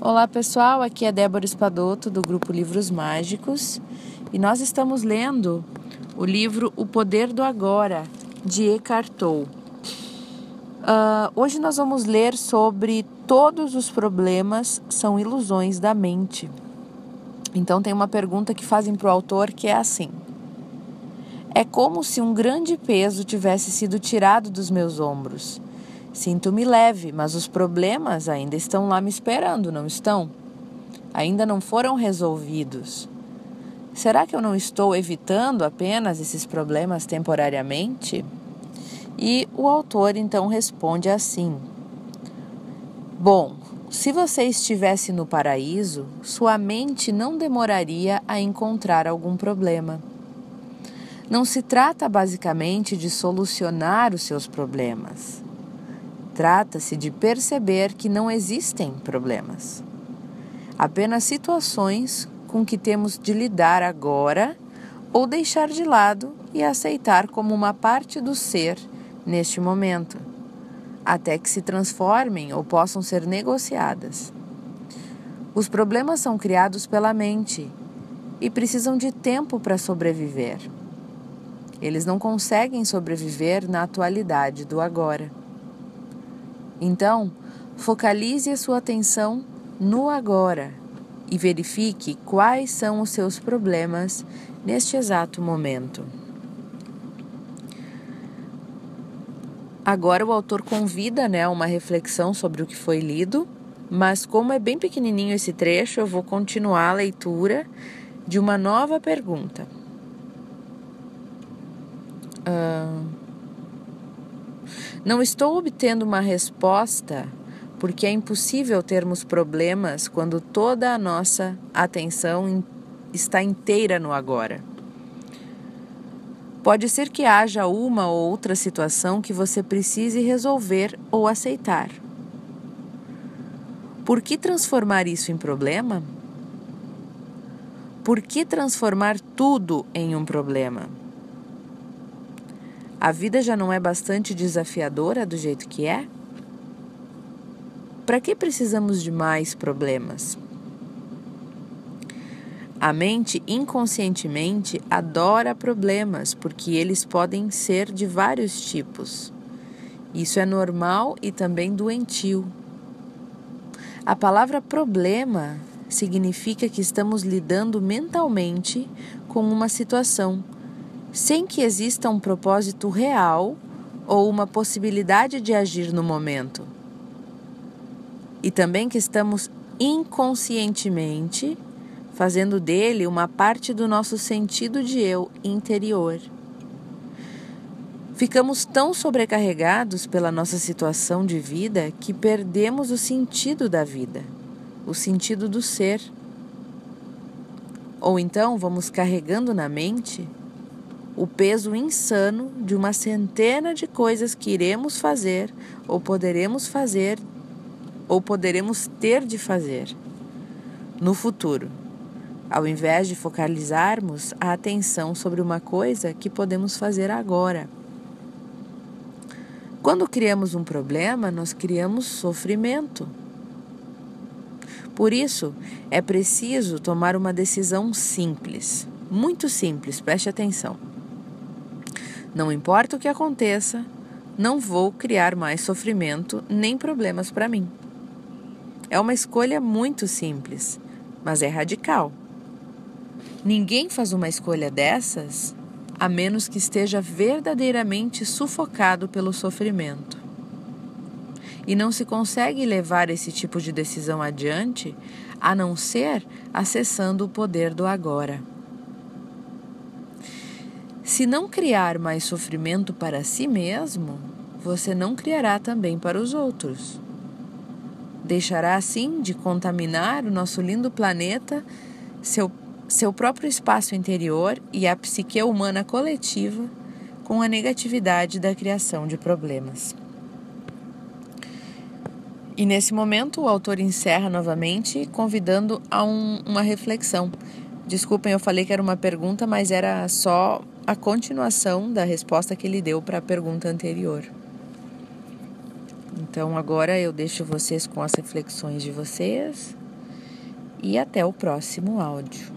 Olá pessoal, aqui é Débora Espadoto do grupo Livros Mágicos e nós estamos lendo o livro O Poder do Agora de Eckhart Tolle. Uh, hoje nós vamos ler sobre todos os problemas são ilusões da mente. Então tem uma pergunta que fazem para o autor que é assim: É como se um grande peso tivesse sido tirado dos meus ombros Sinto-me leve, mas os problemas ainda estão lá me esperando, não estão? Ainda não foram resolvidos. Será que eu não estou evitando apenas esses problemas temporariamente? E o autor então responde assim: Bom, se você estivesse no paraíso, sua mente não demoraria a encontrar algum problema. Não se trata basicamente de solucionar os seus problemas. Trata-se de perceber que não existem problemas, apenas situações com que temos de lidar agora ou deixar de lado e aceitar como uma parte do ser neste momento, até que se transformem ou possam ser negociadas. Os problemas são criados pela mente e precisam de tempo para sobreviver. Eles não conseguem sobreviver na atualidade do agora. Então, focalize a sua atenção no agora e verifique quais são os seus problemas neste exato momento. Agora o autor convida, né, uma reflexão sobre o que foi lido, mas como é bem pequenininho esse trecho, eu vou continuar a leitura de uma nova pergunta. Uh, não estou obtendo uma resposta porque é impossível termos problemas quando toda a nossa atenção está inteira no agora. Pode ser que haja uma ou outra situação que você precise resolver ou aceitar. Por que transformar isso em problema? Por que transformar tudo em um problema? A vida já não é bastante desafiadora do jeito que é? Para que precisamos de mais problemas? A mente inconscientemente adora problemas porque eles podem ser de vários tipos. Isso é normal e também doentio. A palavra problema significa que estamos lidando mentalmente com uma situação sem que exista um propósito real ou uma possibilidade de agir no momento. E também que estamos inconscientemente fazendo dele uma parte do nosso sentido de eu interior. Ficamos tão sobrecarregados pela nossa situação de vida que perdemos o sentido da vida, o sentido do ser. Ou então vamos carregando na mente o peso insano de uma centena de coisas que iremos fazer ou poderemos fazer ou poderemos ter de fazer no futuro, ao invés de focalizarmos a atenção sobre uma coisa que podemos fazer agora. Quando criamos um problema, nós criamos sofrimento. Por isso, é preciso tomar uma decisão simples, muito simples, preste atenção. Não importa o que aconteça, não vou criar mais sofrimento nem problemas para mim. É uma escolha muito simples, mas é radical. Ninguém faz uma escolha dessas a menos que esteja verdadeiramente sufocado pelo sofrimento. E não se consegue levar esse tipo de decisão adiante a não ser acessando o poder do agora. Se não criar mais sofrimento para si mesmo, você não criará também para os outros. Deixará assim de contaminar o nosso lindo planeta, seu, seu próprio espaço interior e a psique humana coletiva com a negatividade da criação de problemas. E nesse momento o autor encerra novamente, convidando a um, uma reflexão. Desculpem, eu falei que era uma pergunta, mas era só a continuação da resposta que ele deu para a pergunta anterior. Então agora eu deixo vocês com as reflexões de vocês e até o próximo áudio.